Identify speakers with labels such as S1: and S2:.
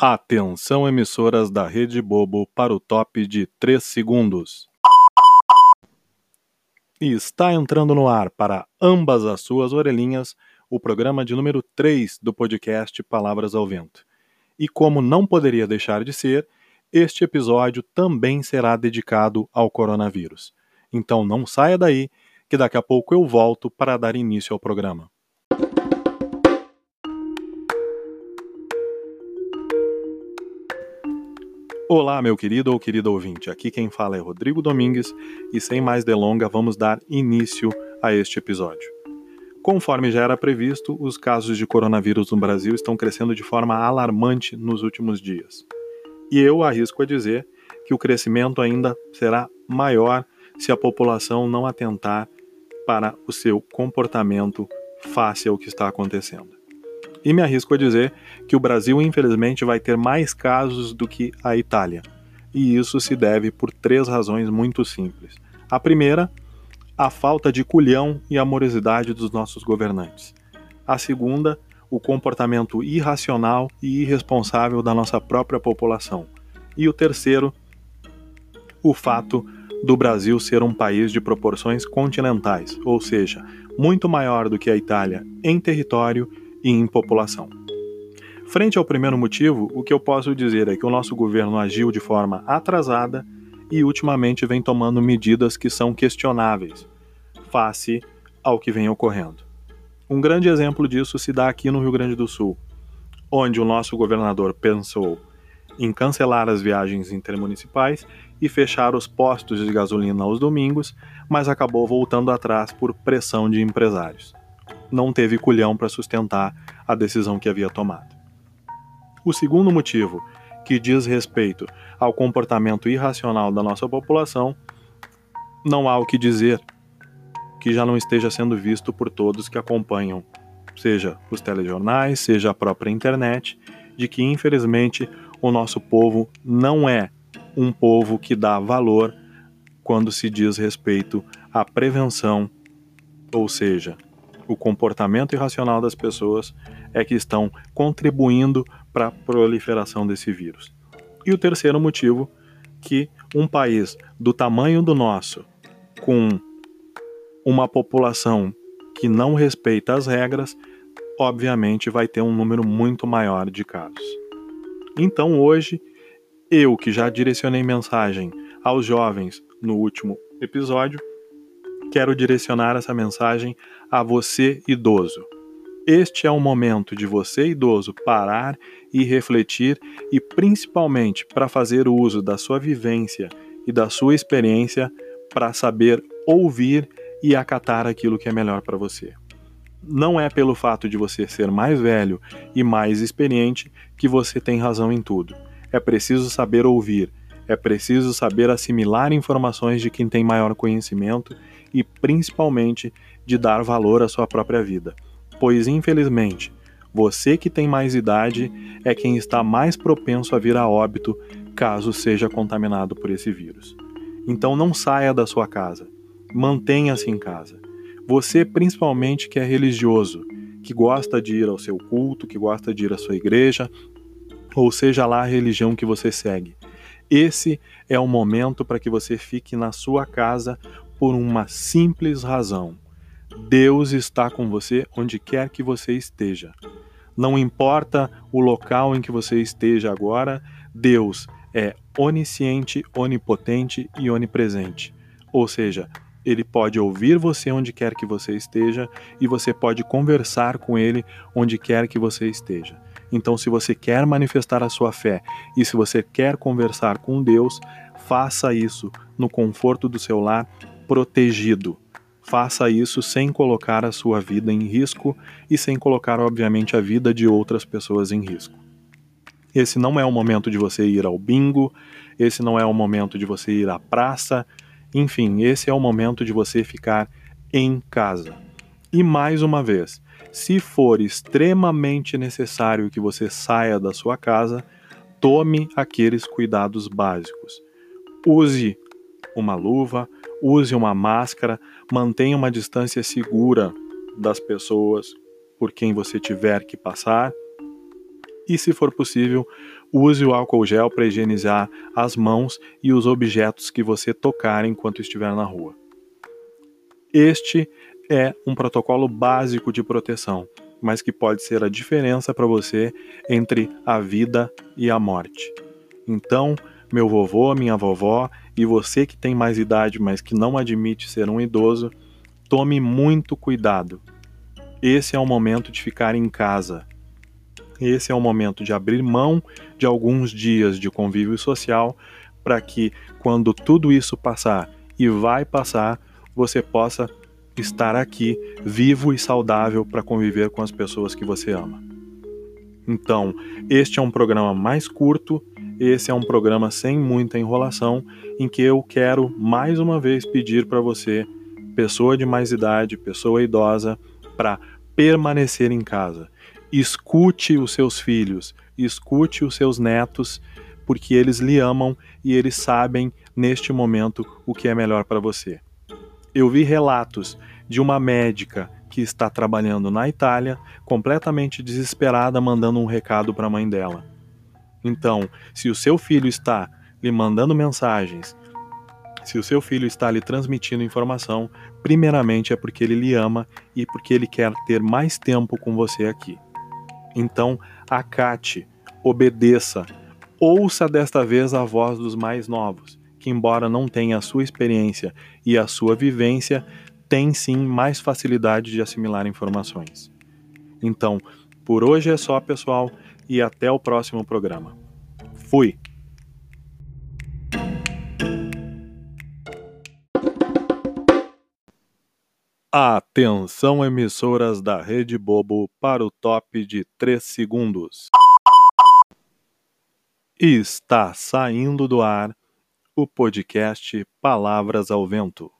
S1: Atenção emissoras da Rede Bobo para o top de 3 segundos. E está entrando no ar para ambas as suas orelhinhas o programa de número 3 do podcast Palavras ao Vento. E como não poderia deixar de ser, este episódio também será dedicado ao coronavírus. Então não saia daí, que daqui a pouco eu volto para dar início ao programa. Olá, meu querido ou querida ouvinte. Aqui quem fala é Rodrigo Domingues e sem mais delonga vamos dar início a este episódio. Conforme já era previsto, os casos de coronavírus no Brasil estão crescendo de forma alarmante nos últimos dias. E eu arrisco a dizer que o crescimento ainda será maior se a população não atentar para o seu comportamento face ao que está acontecendo. E me arrisco a dizer que o Brasil, infelizmente, vai ter mais casos do que a Itália. E isso se deve por três razões muito simples. A primeira, a falta de culhão e amorosidade dos nossos governantes. A segunda, o comportamento irracional e irresponsável da nossa própria população. E o terceiro, o fato do Brasil ser um país de proporções continentais, ou seja, muito maior do que a Itália em território e em população. Frente ao primeiro motivo, o que eu posso dizer é que o nosso governo agiu de forma atrasada e ultimamente vem tomando medidas que são questionáveis face ao que vem ocorrendo. Um grande exemplo disso se dá aqui no Rio Grande do Sul, onde o nosso governador pensou em cancelar as viagens intermunicipais e fechar os postos de gasolina aos domingos, mas acabou voltando atrás por pressão de empresários não teve culhão para sustentar a decisão que havia tomado. O segundo motivo, que diz respeito ao comportamento irracional da nossa população, não há o que dizer que já não esteja sendo visto por todos que acompanham, seja os telejornais, seja a própria internet, de que infelizmente o nosso povo não é um povo que dá valor quando se diz respeito à prevenção, ou seja, o comportamento irracional das pessoas é que estão contribuindo para a proliferação desse vírus. E o terceiro motivo, que um país do tamanho do nosso, com uma população que não respeita as regras, obviamente vai ter um número muito maior de casos. Então hoje, eu que já direcionei mensagem aos jovens no último episódio, quero direcionar essa mensagem a você, idoso. Este é o momento de você, idoso, parar e refletir e, principalmente, para fazer uso da sua vivência e da sua experiência para saber ouvir e acatar aquilo que é melhor para você. Não é pelo fato de você ser mais velho e mais experiente que você tem razão em tudo. É preciso saber ouvir, é preciso saber assimilar informações de quem tem maior conhecimento e, principalmente, de dar valor à sua própria vida. Pois, infelizmente, você que tem mais idade é quem está mais propenso a vir a óbito caso seja contaminado por esse vírus. Então não saia da sua casa. Mantenha-se em casa. Você, principalmente que é religioso, que gosta de ir ao seu culto, que gosta de ir à sua igreja, ou seja lá a religião que você segue. Esse é o momento para que você fique na sua casa por uma simples razão. Deus está com você onde quer que você esteja. Não importa o local em que você esteja agora, Deus é onisciente, onipotente e onipresente. Ou seja, ele pode ouvir você onde quer que você esteja e você pode conversar com ele onde quer que você esteja. Então, se você quer manifestar a sua fé e se você quer conversar com Deus, faça isso no conforto do seu lar protegido. Faça isso sem colocar a sua vida em risco e sem colocar, obviamente, a vida de outras pessoas em risco. Esse não é o momento de você ir ao bingo, esse não é o momento de você ir à praça, enfim, esse é o momento de você ficar em casa. E mais uma vez, se for extremamente necessário que você saia da sua casa, tome aqueles cuidados básicos. Use uma luva, use uma máscara, mantenha uma distância segura das pessoas por quem você tiver que passar E, se for possível, use o álcool gel para higienizar as mãos e os objetos que você tocar enquanto estiver na rua. Este é um protocolo básico de proteção, mas que pode ser a diferença para você entre a vida e a morte. Então, meu vovô, minha vovó e você que tem mais idade, mas que não admite ser um idoso, tome muito cuidado. Esse é o momento de ficar em casa. Esse é o momento de abrir mão de alguns dias de convívio social para que, quando tudo isso passar e vai passar, você possa estar aqui vivo e saudável para conviver com as pessoas que você ama. Então, este é um programa mais curto, esse é um programa sem muita enrolação, em que eu quero mais uma vez pedir para você, pessoa de mais idade, pessoa idosa, para permanecer em casa. Escute os seus filhos, escute os seus netos, porque eles lhe amam e eles sabem neste momento o que é melhor para você. Eu vi relatos de uma médica que está trabalhando na Itália, completamente desesperada, mandando um recado para a mãe dela. Então, se o seu filho está lhe mandando mensagens, se o seu filho está lhe transmitindo informação, primeiramente é porque ele lhe ama e porque ele quer ter mais tempo com você aqui. Então, acate, obedeça, ouça desta vez a voz dos mais novos, que, embora não tenha a sua experiência e a sua vivência, tem sim mais facilidade de assimilar informações. Então, por hoje é só, pessoal, e até o próximo programa. Fui! Atenção, emissoras da Rede Bobo, para o top de 3 segundos. Está saindo do ar o podcast Palavras ao Vento.